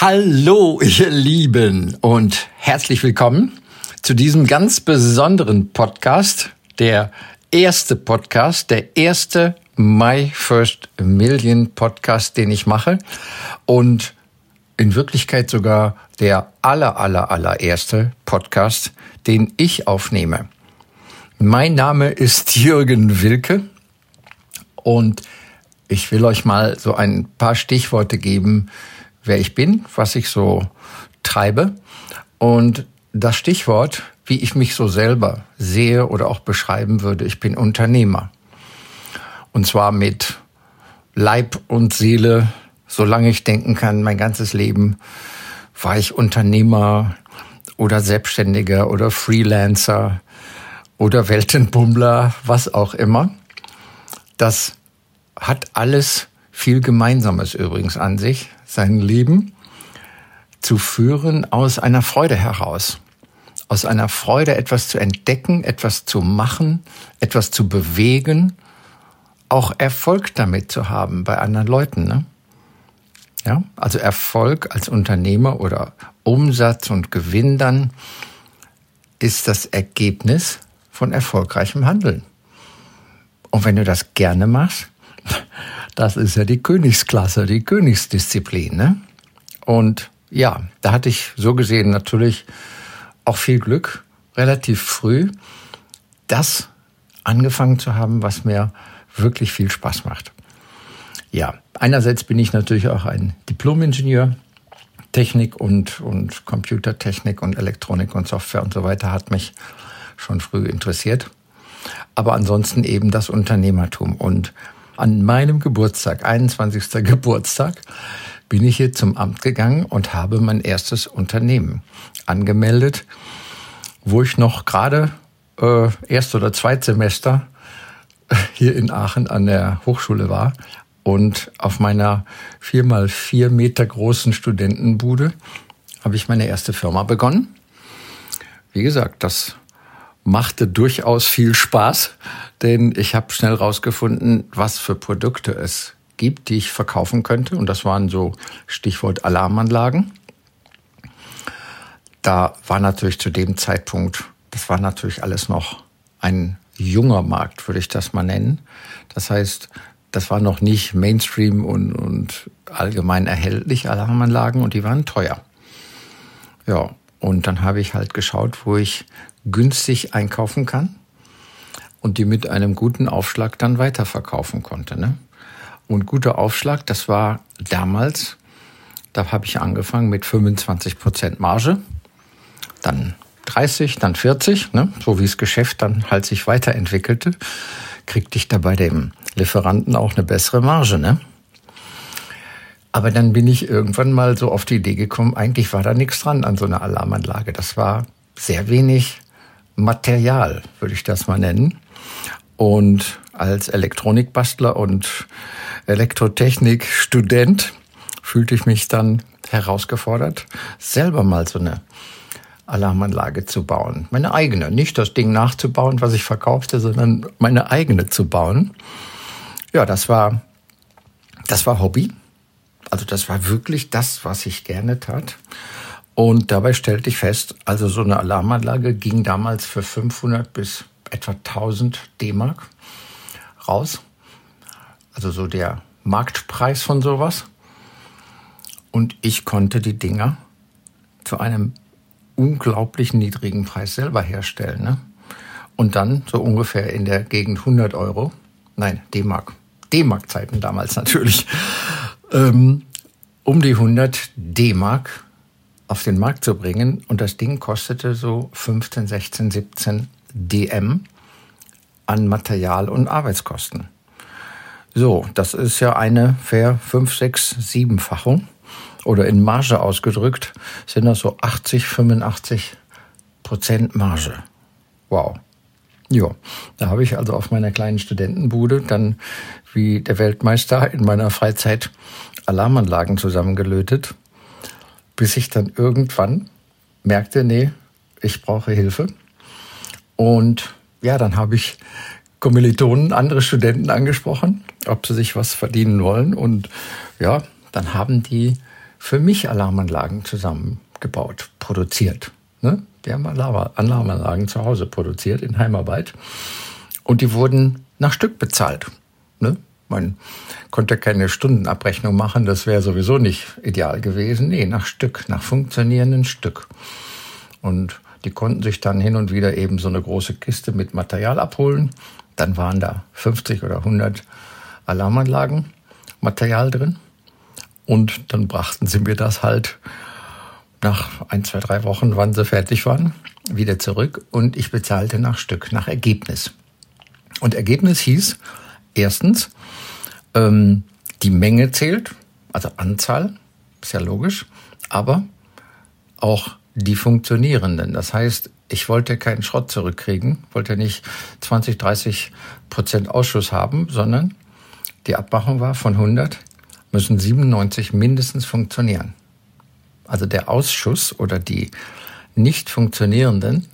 Hallo, ihr Lieben, und herzlich willkommen zu diesem ganz besonderen Podcast, der erste Podcast, der erste My First Million Podcast, den ich mache und in Wirklichkeit sogar der aller, aller, allererste Podcast, den ich aufnehme. Mein Name ist Jürgen Wilke und ich will euch mal so ein paar Stichworte geben, wer ich bin, was ich so treibe und das Stichwort, wie ich mich so selber sehe oder auch beschreiben würde, ich bin Unternehmer. Und zwar mit Leib und Seele, solange ich denken kann, mein ganzes Leben war ich Unternehmer oder Selbstständiger oder Freelancer oder Weltenbummler, was auch immer. Das hat alles viel Gemeinsames übrigens an sich, sein Leben zu führen aus einer Freude heraus. Aus einer Freude, etwas zu entdecken, etwas zu machen, etwas zu bewegen, auch Erfolg damit zu haben bei anderen Leuten. Ne? Ja, also Erfolg als Unternehmer oder Umsatz und Gewinn dann ist das Ergebnis von erfolgreichem Handeln. Und wenn du das gerne machst, das ist ja die Königsklasse, die Königsdisziplin. Ne? Und ja, da hatte ich so gesehen natürlich auch viel Glück, relativ früh, das angefangen zu haben, was mir wirklich viel Spaß macht. Ja, einerseits bin ich natürlich auch ein Diplom-Ingenieur. Technik und, und Computertechnik und Elektronik und Software und so weiter hat mich schon früh interessiert. Aber ansonsten eben das Unternehmertum. Und an meinem Geburtstag, 21. Geburtstag, bin ich hier zum Amt gegangen und habe mein erstes Unternehmen angemeldet, wo ich noch gerade äh, erst oder Zweitsemester hier in Aachen an der Hochschule war und auf meiner vier mal vier Meter großen Studentenbude habe ich meine erste Firma begonnen. Wie gesagt, das machte durchaus viel Spaß, denn ich habe schnell rausgefunden, was für Produkte es gibt, die ich verkaufen könnte. Und das waren so Stichwort Alarmanlagen. Da war natürlich zu dem Zeitpunkt, das war natürlich alles noch ein junger Markt, würde ich das mal nennen. Das heißt, das war noch nicht Mainstream und, und allgemein erhältlich, Alarmanlagen, und die waren teuer. Ja, und dann habe ich halt geschaut, wo ich günstig einkaufen kann und die mit einem guten Aufschlag dann weiterverkaufen konnte. Ne? Und guter Aufschlag, das war damals, da habe ich angefangen mit 25 Prozent Marge, dann 30, dann 40, ne? so wie das Geschäft dann halt sich weiterentwickelte, kriegte ich da bei dem Lieferanten auch eine bessere Marge. Ne? Aber dann bin ich irgendwann mal so auf die Idee gekommen, eigentlich war da nichts dran an so einer Alarmanlage. Das war sehr wenig Material, würde ich das mal nennen. Und als Elektronikbastler und Elektrotechnik-Student fühlte ich mich dann herausgefordert, selber mal so eine Alarmanlage zu bauen. Meine eigene. Nicht das Ding nachzubauen, was ich verkaufte, sondern meine eigene zu bauen. Ja, das war, das war Hobby. Also das war wirklich das, was ich gerne tat. Und dabei stellte ich fest, also so eine Alarmanlage ging damals für 500 bis etwa 1000 D-Mark raus. Also so der Marktpreis von sowas. Und ich konnte die Dinger zu einem unglaublich niedrigen Preis selber herstellen. Ne? Und dann so ungefähr in der Gegend 100 Euro. Nein, D-Mark. D-Mark-Zeiten damals natürlich. Ähm, um die 100 D-Mark auf den Markt zu bringen. Und das Ding kostete so 15, 16, 17 DM an Material- und Arbeitskosten. So, das ist ja eine fair 5, 6, 7-Fachung. oder in Marge ausgedrückt sind das so 80, 85 Prozent Marge. Wow. Ja, da habe ich also auf meiner kleinen Studentenbude dann wie der Weltmeister in meiner Freizeit Alarmanlagen zusammengelötet, bis ich dann irgendwann merkte, nee, ich brauche Hilfe. Und ja, dann habe ich Kommilitonen, andere Studenten angesprochen, ob sie sich was verdienen wollen. Und ja, dann haben die für mich Alarmanlagen zusammengebaut, produziert. Ne? Die haben Alarmanlagen zu Hause produziert in Heimarbeit. Und die wurden nach Stück bezahlt. Man konnte keine Stundenabrechnung machen, das wäre sowieso nicht ideal gewesen. Nee, nach Stück, nach funktionierenden Stück. Und die konnten sich dann hin und wieder eben so eine große Kiste mit Material abholen. Dann waren da 50 oder 100 Alarmanlagen Material drin. Und dann brachten sie mir das halt nach ein, zwei, drei Wochen, wann sie fertig waren, wieder zurück. Und ich bezahlte nach Stück, nach Ergebnis. Und Ergebnis hieß erstens, ähm, die Menge zählt, also Anzahl, ist ja logisch, aber auch die funktionierenden. Das heißt, ich wollte keinen Schrott zurückkriegen, wollte nicht 20, 30 Prozent Ausschuss haben, sondern die Abmachung war von 100 müssen 97 mindestens funktionieren. Also der Ausschuss oder die nicht funktionierenden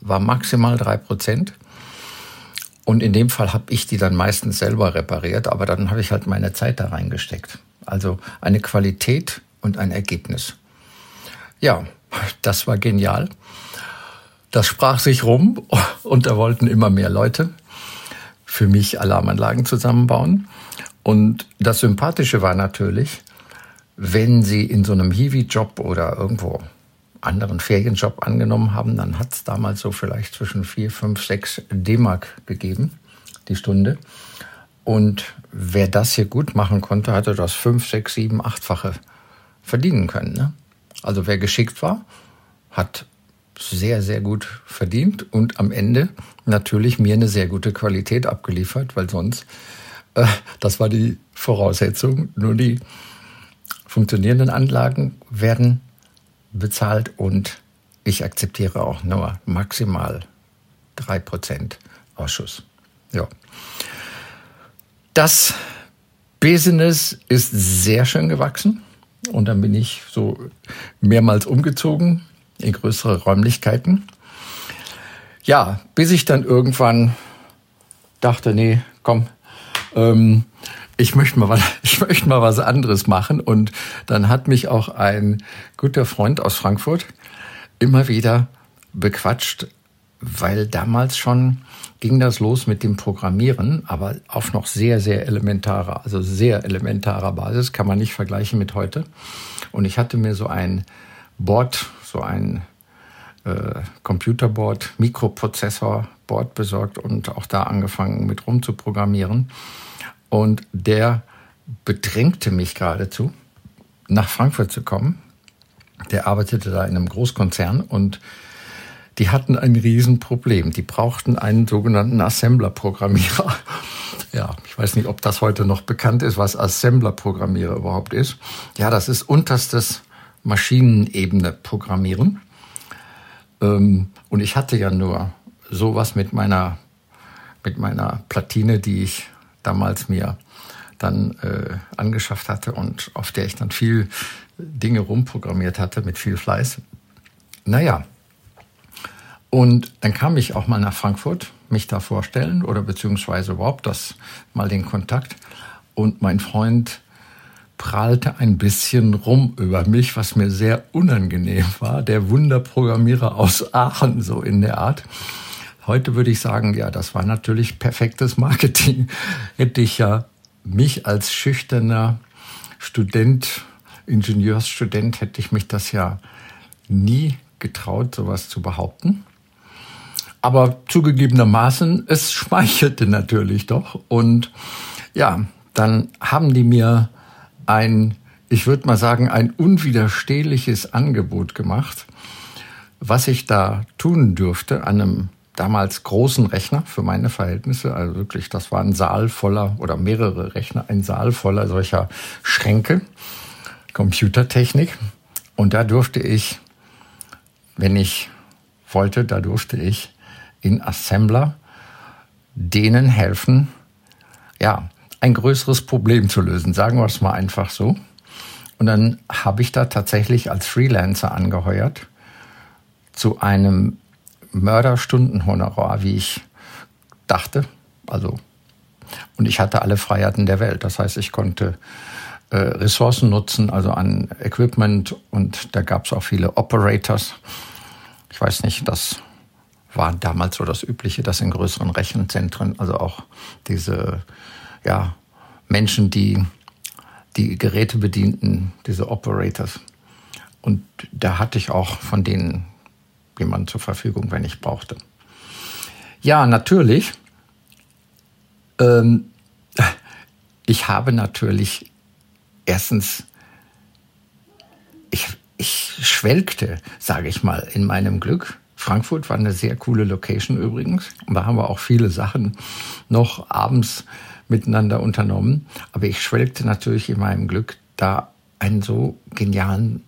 war maximal drei Prozent. Und in dem Fall habe ich die dann meistens selber repariert, aber dann habe ich halt meine Zeit da reingesteckt. Also eine Qualität und ein Ergebnis. Ja, das war genial. Das sprach sich rum und da wollten immer mehr Leute für mich Alarmanlagen zusammenbauen. Und das Sympathische war natürlich, wenn sie in so einem Hiwi-Job oder irgendwo anderen Ferienjob angenommen haben, dann hat es damals so vielleicht zwischen 4, 5, 6 D-Mark gegeben, die Stunde. Und wer das hier gut machen konnte, hatte das 5, 6, 7, 8-fache verdienen können. Ne? Also wer geschickt war, hat sehr, sehr gut verdient und am Ende natürlich mir eine sehr gute Qualität abgeliefert, weil sonst, äh, das war die Voraussetzung, nur die funktionierenden Anlagen werden bezahlt und ich akzeptiere auch nur maximal 3% Ausschuss. Ja. Das Business ist sehr schön gewachsen. Und dann bin ich so mehrmals umgezogen in größere Räumlichkeiten. Ja, bis ich dann irgendwann dachte, nee, komm, ähm, ich möchte mal was, ich möchte mal was anderes machen. Und dann hat mich auch ein guter Freund aus Frankfurt immer wieder bequatscht, weil damals schon ging das los mit dem Programmieren, aber auf noch sehr, sehr elementarer, also sehr elementarer Basis, kann man nicht vergleichen mit heute. Und ich hatte mir so ein Board, so ein äh, Computerboard, Mikroprozessorboard besorgt und auch da angefangen mit rum zu programmieren. Und der bedrängte mich geradezu, nach Frankfurt zu kommen. Der arbeitete da in einem Großkonzern und die hatten ein Riesenproblem. Die brauchten einen sogenannten Assembler-Programmierer. Ja, ich weiß nicht, ob das heute noch bekannt ist, was Assembler-Programmierer überhaupt ist. Ja, das ist unterstes Maschinenebene Programmieren. Ähm, und ich hatte ja nur sowas mit meiner, mit meiner Platine, die ich damals mir dann äh, angeschafft hatte und auf der ich dann viel Dinge rumprogrammiert hatte mit viel Fleiß. Naja, und dann kam ich auch mal nach Frankfurt, mich da vorstellen oder beziehungsweise überhaupt das mal den Kontakt. Und mein Freund prahlte ein bisschen rum über mich, was mir sehr unangenehm war. Der Wunderprogrammierer aus Aachen, so in der Art. Heute würde ich sagen, ja, das war natürlich perfektes Marketing. Hätte ich ja mich als schüchterner Student, Ingenieursstudent, hätte ich mich das ja nie getraut, sowas zu behaupten. Aber zugegebenermaßen, es schmeichelte natürlich doch. Und ja, dann haben die mir ein, ich würde mal sagen, ein unwiderstehliches Angebot gemacht, was ich da tun dürfte an einem damals großen Rechner für meine Verhältnisse. Also wirklich, das war ein Saal voller oder mehrere Rechner, ein Saal voller solcher Schränke. Computertechnik. Und da durfte ich, wenn ich wollte, da durfte ich in Assembler denen helfen, ja, ein größeres Problem zu lösen. Sagen wir es mal einfach so. Und dann habe ich da tatsächlich als Freelancer angeheuert zu einem Mörderstundenhonorar, wie ich dachte. Also, und ich hatte alle Freiheiten der Welt. Das heißt, ich konnte äh, Ressourcen nutzen, also an Equipment und da gab es auch viele Operators. Ich weiß nicht, das war damals so das Übliche, dass in größeren Rechenzentren, also auch diese ja, Menschen, die die Geräte bedienten, diese Operators. Und da hatte ich auch von denen jemanden zur Verfügung, wenn ich brauchte. Ja, natürlich. Ähm, ich habe natürlich erstens, ich, ich schwelgte, sage ich mal, in meinem Glück. Frankfurt war eine sehr coole Location übrigens. Und da haben wir auch viele Sachen noch abends miteinander unternommen. Aber ich schwelgte natürlich in meinem Glück, da einen so genialen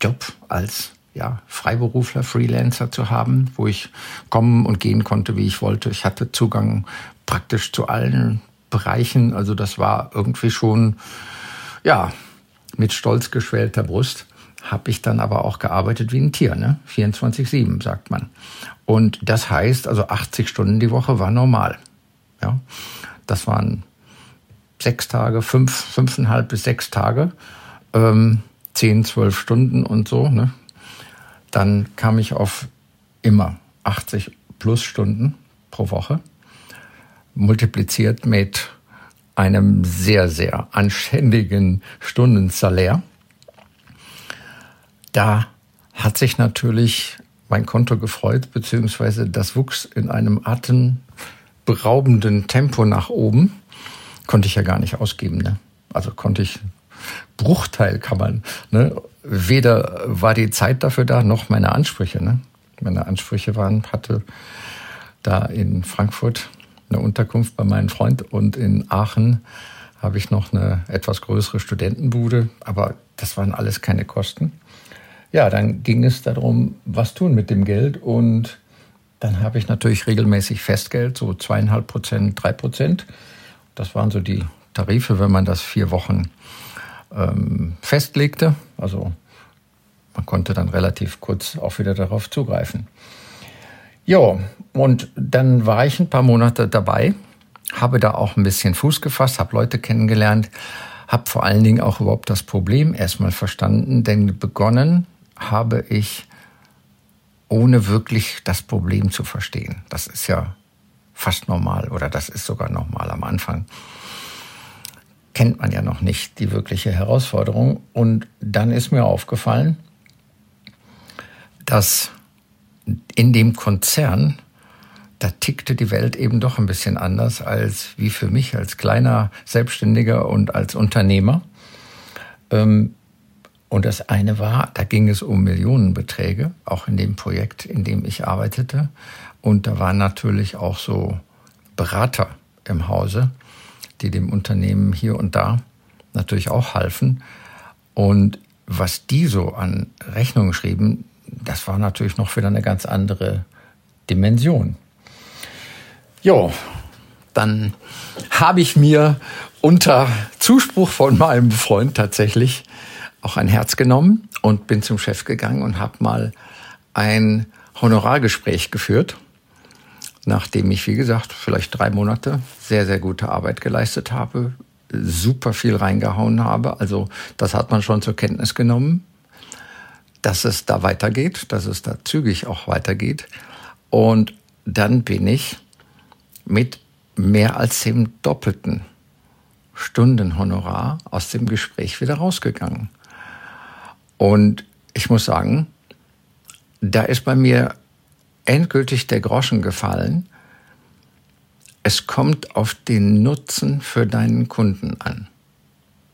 Job als ja, Freiberufler, Freelancer zu haben, wo ich kommen und gehen konnte, wie ich wollte. Ich hatte Zugang praktisch zu allen Bereichen. Also das war irgendwie schon, ja, mit stolz geschwellter Brust habe ich dann aber auch gearbeitet wie ein Tier, ne? 24-7, sagt man. Und das heißt, also 80 Stunden die Woche war normal. Ja? Das waren sechs Tage, fünf, fünfeinhalb bis sechs Tage, ähm, zehn, zwölf Stunden und so. Ne? Dann kam ich auf immer 80 plus Stunden pro Woche, multipliziert mit einem sehr, sehr anständigen Stundensalär. Da hat sich natürlich mein Konto gefreut, beziehungsweise das wuchs in einem Atem beraubenden Tempo nach oben. Konnte ich ja gar nicht ausgeben. Ne? Also konnte ich, Bruchteil kann man. Ne? Weder war die Zeit dafür da, noch meine Ansprüche. Ne? Meine Ansprüche waren, hatte da in Frankfurt eine Unterkunft bei meinem Freund und in Aachen habe ich noch eine etwas größere Studentenbude, aber das waren alles keine Kosten. Ja, dann ging es darum, was tun mit dem Geld und dann habe ich natürlich regelmäßig Festgeld, so zweieinhalb Prozent, drei Prozent. Das waren so die Tarife, wenn man das vier Wochen ähm, festlegte. Also man konnte dann relativ kurz auch wieder darauf zugreifen. Ja, und dann war ich ein paar Monate dabei, habe da auch ein bisschen Fuß gefasst, habe Leute kennengelernt, habe vor allen Dingen auch überhaupt das Problem erstmal verstanden, denn begonnen habe ich ohne wirklich das Problem zu verstehen. Das ist ja fast normal oder das ist sogar normal am Anfang. Kennt man ja noch nicht die wirkliche Herausforderung. Und dann ist mir aufgefallen, dass in dem Konzern, da tickte die Welt eben doch ein bisschen anders als wie für mich als kleiner Selbstständiger und als Unternehmer. Ähm, und das eine war, da ging es um Millionenbeträge, auch in dem Projekt, in dem ich arbeitete. Und da waren natürlich auch so Berater im Hause, die dem Unternehmen hier und da natürlich auch halfen. Und was die so an Rechnungen schrieben, das war natürlich noch wieder eine ganz andere Dimension. Jo, dann habe ich mir unter Zuspruch von meinem Freund tatsächlich auch ein Herz genommen und bin zum Chef gegangen und habe mal ein Honorargespräch geführt, nachdem ich, wie gesagt, vielleicht drei Monate sehr, sehr gute Arbeit geleistet habe, super viel reingehauen habe. Also das hat man schon zur Kenntnis genommen, dass es da weitergeht, dass es da zügig auch weitergeht. Und dann bin ich mit mehr als dem doppelten Stundenhonorar aus dem Gespräch wieder rausgegangen. Und ich muss sagen, da ist bei mir endgültig der Groschen gefallen. Es kommt auf den Nutzen für deinen Kunden an,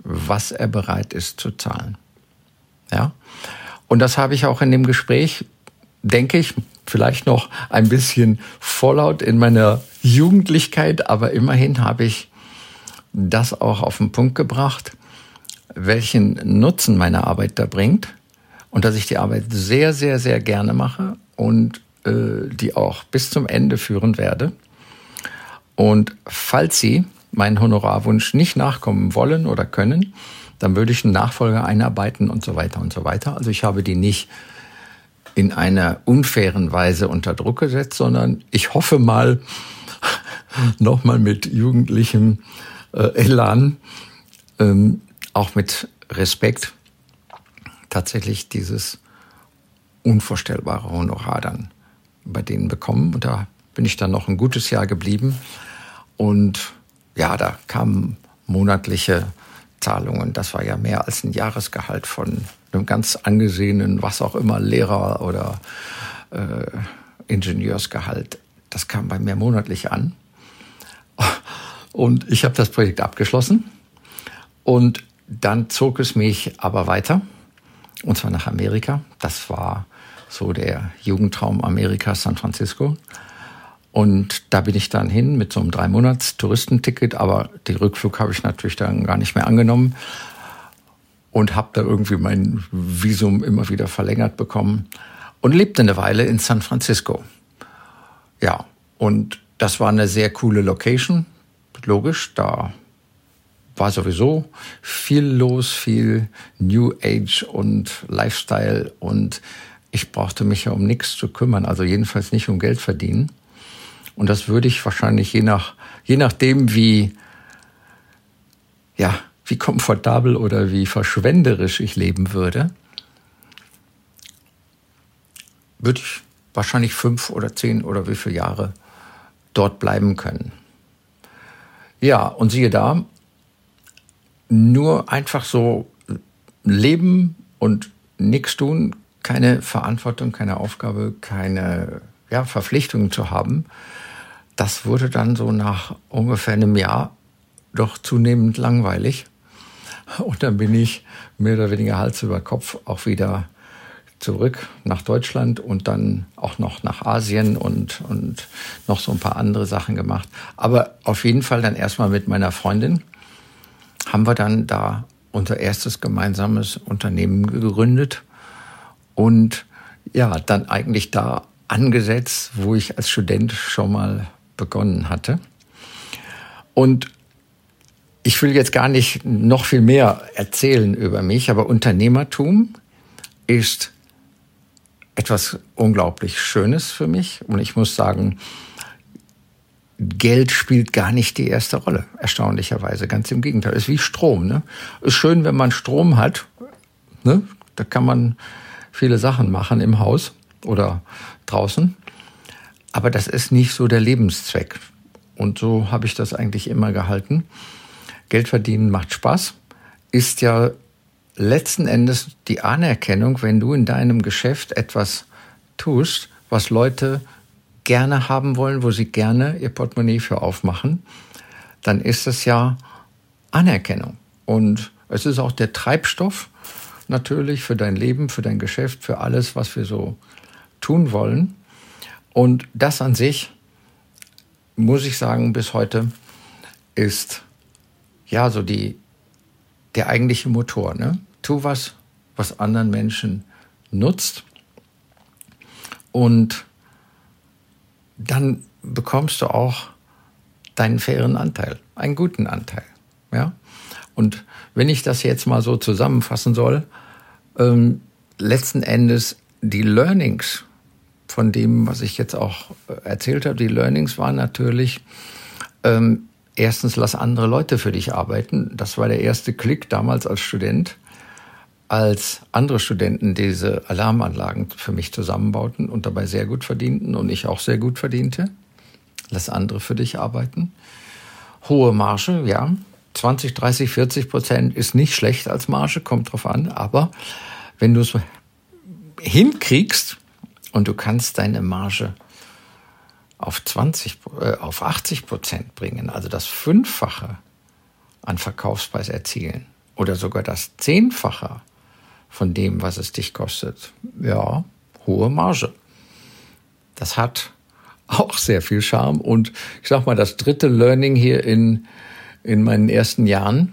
was er bereit ist zu zahlen. Ja? Und das habe ich auch in dem Gespräch, denke ich, vielleicht noch ein bisschen vorlaut in meiner Jugendlichkeit, aber immerhin habe ich das auch auf den Punkt gebracht welchen Nutzen meine Arbeit da bringt und dass ich die Arbeit sehr, sehr, sehr gerne mache und die auch bis zum Ende führen werde. Und falls Sie meinen Honorarwunsch nicht nachkommen wollen oder können, dann würde ich einen Nachfolger einarbeiten und so weiter und so weiter. Also ich habe die nicht in einer unfairen Weise unter Druck gesetzt, sondern ich hoffe mal nochmal mit jugendlichem äh, Elan, ähm, auch mit Respekt, tatsächlich dieses unvorstellbare Honorar dann bei denen bekommen. Und da bin ich dann noch ein gutes Jahr geblieben. Und ja, da kamen monatliche Zahlungen. Das war ja mehr als ein Jahresgehalt von einem ganz angesehenen, was auch immer, Lehrer oder äh, Ingenieursgehalt. Das kam bei mir monatlich an. Und ich habe das Projekt abgeschlossen. Und dann zog es mich aber weiter. Und zwar nach Amerika. Das war so der Jugendtraum Amerikas, San Francisco. Und da bin ich dann hin mit so einem drei Monats Touristenticket, aber den Rückflug habe ich natürlich dann gar nicht mehr angenommen und habe da irgendwie mein Visum immer wieder verlängert bekommen und lebte eine Weile in San Francisco. Ja, und das war eine sehr coole Location, logisch, da war sowieso viel los, viel New Age und Lifestyle und ich brauchte mich ja um nichts zu kümmern, also jedenfalls nicht um Geld verdienen. Und das würde ich wahrscheinlich je nach, je nachdem, wie, ja, wie komfortabel oder wie verschwenderisch ich leben würde, würde ich wahrscheinlich fünf oder zehn oder wie viele Jahre dort bleiben können. Ja, und siehe da, nur einfach so leben und nichts tun, keine Verantwortung, keine Aufgabe, keine ja, Verpflichtungen zu haben, das wurde dann so nach ungefähr einem Jahr doch zunehmend langweilig. Und dann bin ich mehr oder weniger Hals über Kopf auch wieder zurück nach Deutschland und dann auch noch nach Asien und, und noch so ein paar andere Sachen gemacht. Aber auf jeden Fall dann erstmal mit meiner Freundin haben wir dann da unser erstes gemeinsames Unternehmen gegründet und ja, dann eigentlich da angesetzt, wo ich als Student schon mal begonnen hatte. Und ich will jetzt gar nicht noch viel mehr erzählen über mich, aber Unternehmertum ist etwas unglaublich Schönes für mich. Und ich muss sagen, Geld spielt gar nicht die erste Rolle, erstaunlicherweise. Ganz im Gegenteil. Ist wie Strom. Ne? Ist schön, wenn man Strom hat. Ne? Da kann man viele Sachen machen im Haus oder draußen. Aber das ist nicht so der Lebenszweck. Und so habe ich das eigentlich immer gehalten. Geld verdienen macht Spaß, ist ja letzten Endes die Anerkennung, wenn du in deinem Geschäft etwas tust, was Leute gerne haben wollen, wo sie gerne ihr Portemonnaie für aufmachen, dann ist es ja Anerkennung. Und es ist auch der Treibstoff natürlich für dein Leben, für dein Geschäft, für alles, was wir so tun wollen. Und das an sich, muss ich sagen, bis heute ist ja so die, der eigentliche Motor. Ne? Tu was, was anderen Menschen nutzt. Und dann bekommst du auch deinen fairen Anteil, einen guten Anteil. Ja? Und wenn ich das jetzt mal so zusammenfassen soll, ähm, letzten Endes die Learnings von dem, was ich jetzt auch äh, erzählt habe, die Learnings waren natürlich, ähm, erstens, lass andere Leute für dich arbeiten. Das war der erste Klick damals als Student, als andere Studenten diese Alarmanlagen für mich zusammenbauten und dabei sehr gut verdienten und ich auch sehr gut verdiente. Lass andere für dich arbeiten. Hohe Marge, ja. 20, 30, 40 Prozent ist nicht schlecht als Marge, kommt drauf an. Aber wenn du es hinkriegst, und du kannst deine Marge auf 20, äh, auf 80 Prozent bringen, also das Fünffache an Verkaufspreis erzielen oder sogar das Zehnfache von dem, was es dich kostet. Ja, hohe Marge. Das hat auch sehr viel Charme und ich sag mal, das dritte Learning hier in, in meinen ersten Jahren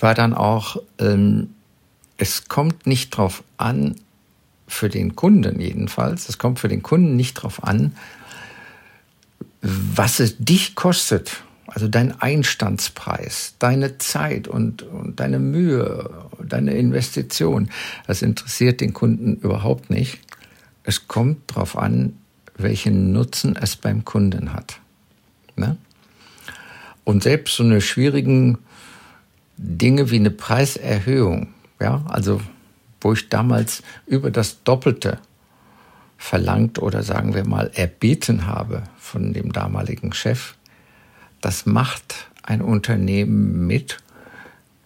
war dann auch, ähm, es kommt nicht drauf an, für den Kunden jedenfalls, es kommt für den Kunden nicht drauf an, was es dich kostet, also dein Einstandspreis, deine Zeit und, und deine Mühe, deine Investition, das interessiert den Kunden überhaupt nicht. Es kommt darauf an, welchen Nutzen es beim Kunden hat. Ne? Und selbst so eine schwierigen Dinge wie eine Preiserhöhung, ja, also wo ich damals über das Doppelte verlangt oder sagen wir mal erbeten habe von dem damaligen Chef, das macht ein Unternehmen mit,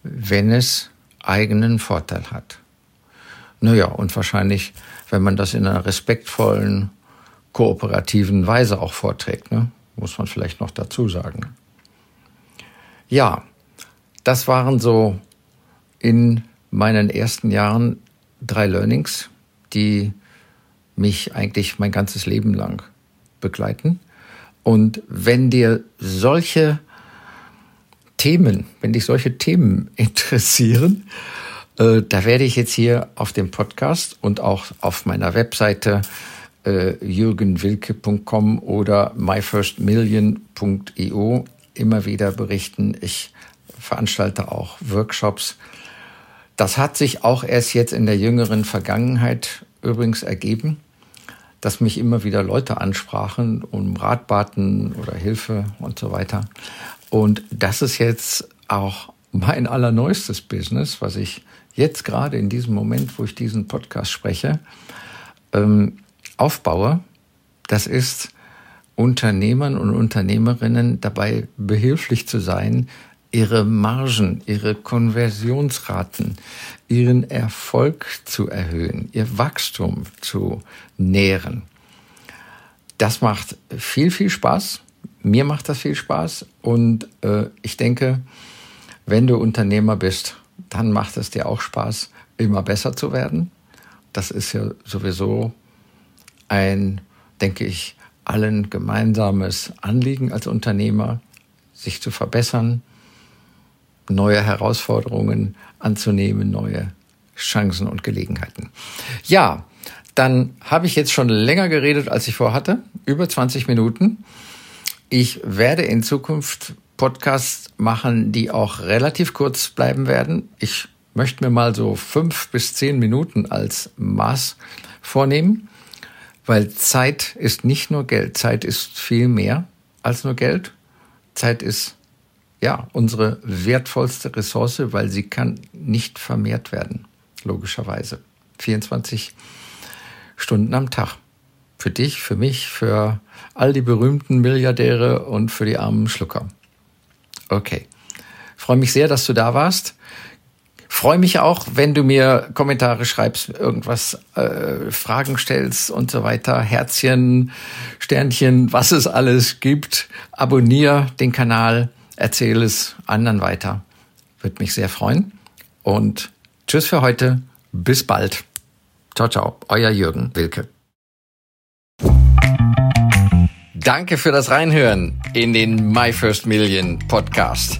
wenn es eigenen Vorteil hat. Naja, und wahrscheinlich, wenn man das in einer respektvollen, kooperativen Weise auch vorträgt, ne? muss man vielleicht noch dazu sagen. Ja, das waren so in meinen ersten Jahren drei Learnings, die mich eigentlich mein ganzes Leben lang begleiten. Und wenn dir solche Themen, wenn dich solche Themen interessieren, äh, da werde ich jetzt hier auf dem Podcast und auch auf meiner Webseite äh, jürgenwilke.com oder myfirstmillion.io immer wieder berichten. Ich veranstalte auch Workshops. Das hat sich auch erst jetzt in der jüngeren Vergangenheit übrigens ergeben, dass mich immer wieder Leute ansprachen, um Rat baten oder Hilfe und so weiter. Und das ist jetzt auch mein allerneuestes Business, was ich jetzt gerade in diesem Moment, wo ich diesen Podcast spreche, ähm, aufbaue. Das ist Unternehmern und Unternehmerinnen dabei behilflich zu sein, ihre Margen, ihre Konversionsraten, ihren Erfolg zu erhöhen, ihr Wachstum zu nähren. Das macht viel, viel Spaß. Mir macht das viel Spaß und äh, ich denke, wenn du Unternehmer bist, dann macht es dir auch Spaß, immer besser zu werden. Das ist ja sowieso ein, denke ich, allen gemeinsames Anliegen als Unternehmer, sich zu verbessern, neue Herausforderungen anzunehmen, neue Chancen und Gelegenheiten. Ja, dann habe ich jetzt schon länger geredet, als ich vorhatte, über 20 Minuten. Ich werde in Zukunft Podcasts machen, die auch relativ kurz bleiben werden. Ich möchte mir mal so fünf bis zehn Minuten als Maß vornehmen, weil Zeit ist nicht nur Geld. Zeit ist viel mehr als nur Geld. Zeit ist ja, unsere wertvollste Ressource, weil sie kann nicht vermehrt werden, logischerweise. 24 Stunden am Tag. Für dich, für mich, für all die berühmten Milliardäre und für die armen Schlucker. Okay. Freue mich sehr, dass du da warst. Freue mich auch, wenn du mir Kommentare schreibst, irgendwas, äh, Fragen stellst und so weiter. Herzchen, Sternchen, was es alles gibt. Abonnier den Kanal erzähle es anderen weiter. Würde mich sehr freuen. Und tschüss für heute. Bis bald. Ciao, ciao. Euer Jürgen Wilke. Danke für das Reinhören in den My First Million Podcast.